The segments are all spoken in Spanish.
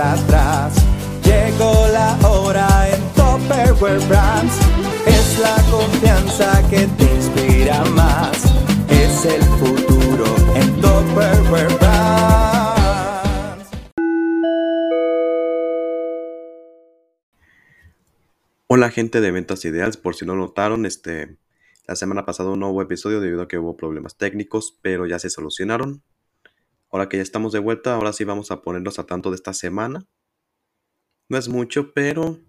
atrás. Llegó la hora en Topperware Brands. Es la confianza que te inspira más. Es el futuro en Topperware Brands. Hola gente de Ventas Ideales, por si no notaron, este, la semana pasada un nuevo episodio debido a que hubo problemas técnicos, pero ya se solucionaron. Ahora que ya estamos de vuelta, ahora sí vamos a ponernos a tanto de esta semana. No es mucho, pero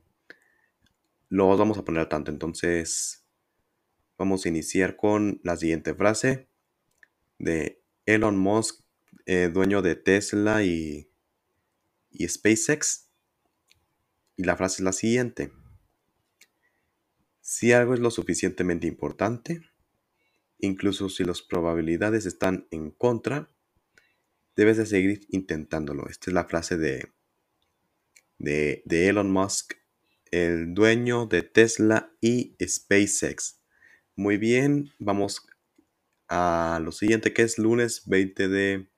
los vamos a poner al tanto. Entonces, vamos a iniciar con la siguiente frase de Elon Musk, eh, dueño de Tesla y, y SpaceX. Y la frase es la siguiente. Si algo es lo suficientemente importante, incluso si las probabilidades están en contra, debes de seguir intentándolo. Esta es la frase de, de, Elon Musk, el dueño de Tesla y SpaceX. Muy bien, vamos a lo siguiente que es lunes 20 de,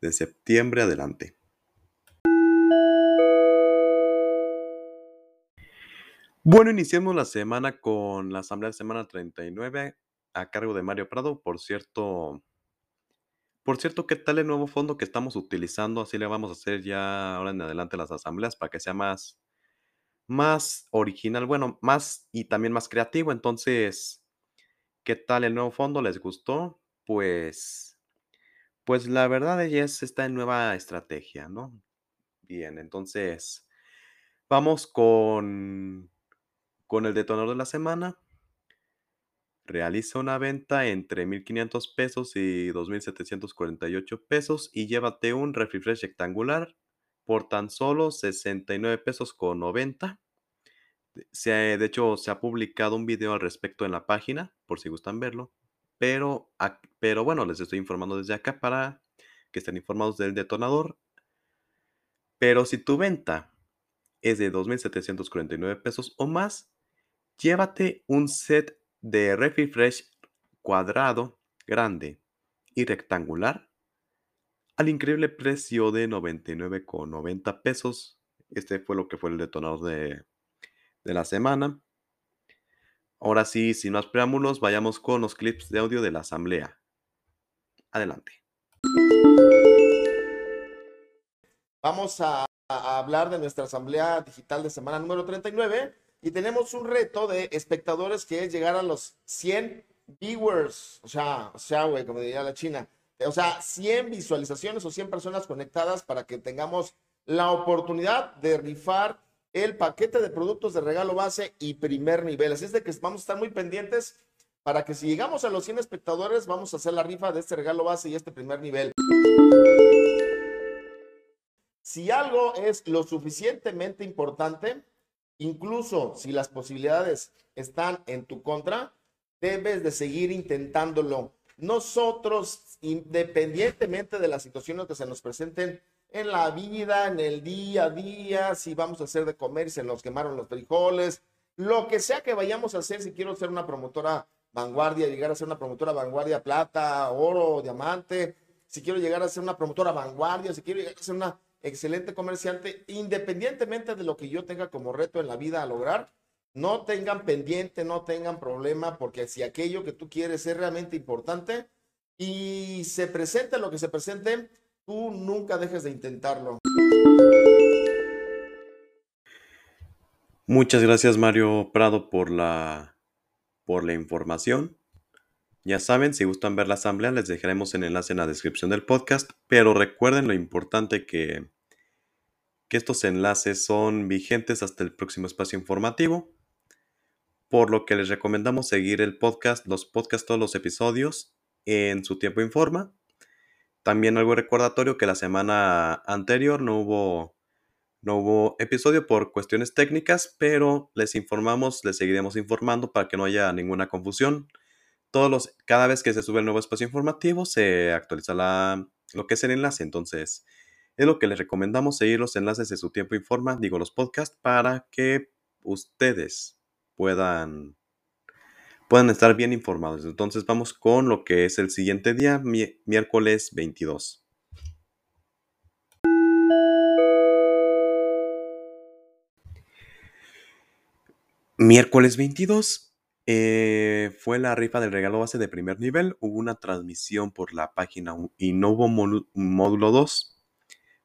de septiembre. Adelante. Bueno, iniciamos la semana con la Asamblea de Semana 39 a cargo de Mario Prado. Por cierto, por cierto, ¿qué tal el nuevo fondo que estamos utilizando? Así le vamos a hacer ya ahora en adelante las asambleas para que sea más, más original, bueno, más y también más creativo. Entonces, ¿qué tal el nuevo fondo? ¿Les gustó? Pues, pues la verdad es esta nueva estrategia, ¿no? Bien, entonces, vamos con con el detonador de la semana, realiza una venta entre 1.500 pesos y 2.748 pesos y llévate un refresh rectangular por tan solo 69 pesos con 90. Se, de hecho, se ha publicado un video al respecto en la página, por si gustan verlo. Pero, pero bueno, les estoy informando desde acá para que estén informados del detonador. Pero si tu venta es de 2.749 pesos o más, Llévate un set de Refresh cuadrado, grande y rectangular al increíble precio de 99,90 pesos. Este fue lo que fue el detonador de, de la semana. Ahora sí, sin más preámbulos, vayamos con los clips de audio de la asamblea. Adelante. Vamos a, a hablar de nuestra asamblea digital de semana número 39 y tenemos un reto de espectadores que es llegar a los 100 viewers, o sea, o sea, güey, como diría la China, o sea, 100 visualizaciones o 100 personas conectadas para que tengamos la oportunidad de rifar el paquete de productos de regalo base y primer nivel. Así es de que vamos a estar muy pendientes para que si llegamos a los 100 espectadores, vamos a hacer la rifa de este regalo base y este primer nivel. Si algo es lo suficientemente importante, Incluso si las posibilidades están en tu contra, debes de seguir intentándolo. Nosotros, independientemente de las situaciones que se nos presenten en la vida, en el día a día, si vamos a hacer de comer se nos quemaron los frijoles, lo que sea que vayamos a hacer, si quiero ser una promotora vanguardia, llegar a ser una promotora vanguardia plata, oro, diamante, si quiero llegar a ser una promotora vanguardia, si quiero llegar a ser una excelente comerciante, independientemente de lo que yo tenga como reto en la vida a lograr, no tengan pendiente, no tengan problema, porque si aquello que tú quieres es realmente importante y se presenta lo que se presente, tú nunca dejes de intentarlo. Muchas gracias Mario Prado por la, por la información. Ya saben, si gustan ver la asamblea, les dejaremos el enlace en la descripción del podcast, pero recuerden lo importante que, que estos enlaces son vigentes hasta el próximo espacio informativo, por lo que les recomendamos seguir el podcast, los podcasts, todos los episodios en su tiempo informa. También algo recordatorio que la semana anterior no hubo, no hubo episodio por cuestiones técnicas, pero les informamos, les seguiremos informando para que no haya ninguna confusión todos los, cada vez que se sube el nuevo espacio informativo, se actualiza lo que es el enlace. Entonces, es lo que les recomendamos, seguir los enlaces de su tiempo informa, digo los podcasts, para que ustedes puedan, puedan estar bien informados. Entonces, vamos con lo que es el siguiente día, miércoles 22. Miércoles 22 eh, fue la rifa del regalo base de primer nivel. Hubo una transmisión por la página y no hubo módulo 2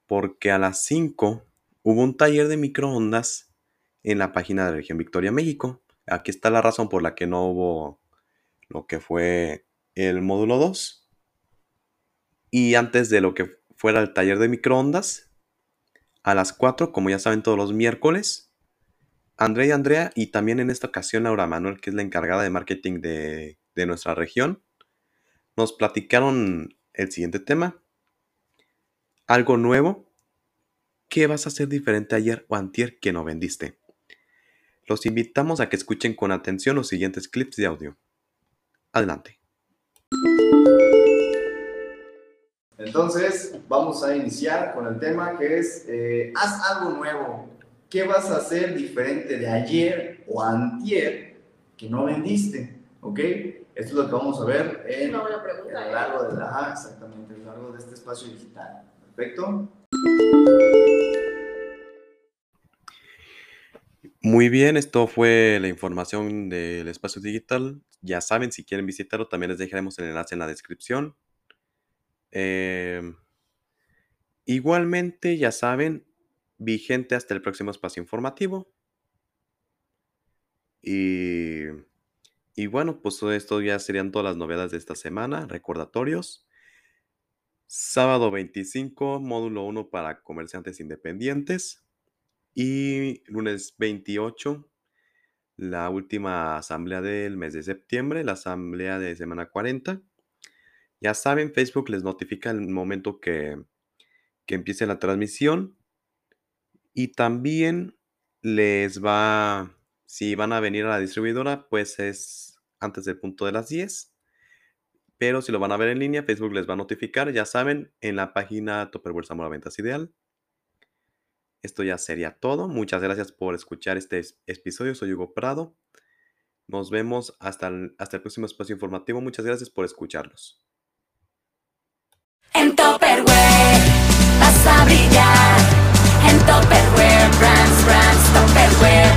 porque a las 5 hubo un taller de microondas en la página de región Victoria, México. Aquí está la razón por la que no hubo lo que fue el módulo 2. Y antes de lo que fuera el taller de microondas, a las 4, como ya saben todos los miércoles, Andrea y Andrea, y también en esta ocasión Laura Manuel, que es la encargada de marketing de, nuestra región, nos platicaron el siguiente tema. Algo nuevo. ¿Qué vas a hacer diferente ayer o antier que no vendiste? Los invitamos a que escuchen con atención los siguientes clips de audio. Adelante. Entonces, vamos a iniciar con el tema que es, eh, haz algo nuevo. ¿Qué vas a hacer diferente de ayer o antier que no vendiste? ¿Ok? Esto es lo que vamos a ver en, a lo ¿eh? largo de la, exactamente, a lo largo de este espacio digital. Perfecto. Muy bien, esto fue la información del espacio digital. Ya saben, si quieren visitarlo, también les dejaremos el enlace en la descripción. Eh, igualmente, ya saben, vigente hasta el próximo espacio informativo. Y, y bueno, pues esto ya serían todas las novedades de esta semana, recordatorios. Sábado 25, módulo 1 para comerciantes independientes. Y lunes 28, la última asamblea del mes de septiembre, la asamblea de semana 40. Ya saben, Facebook les notifica el momento que, que empiece la transmisión. Y también les va, si van a venir a la distribuidora, pues es antes del punto de las 10. Pero si lo van a ver en línea, Facebook les va a notificar, ya saben, en la página Topperware Zamora Ventas Ideal. Esto ya sería todo. Muchas gracias por escuchar este episodio. Soy Hugo Prado. Nos vemos hasta el, hasta el próximo espacio informativo. Muchas gracias por escucharlos. En Topperware vas a brillar. En Topperware, brands, brands, Topperware.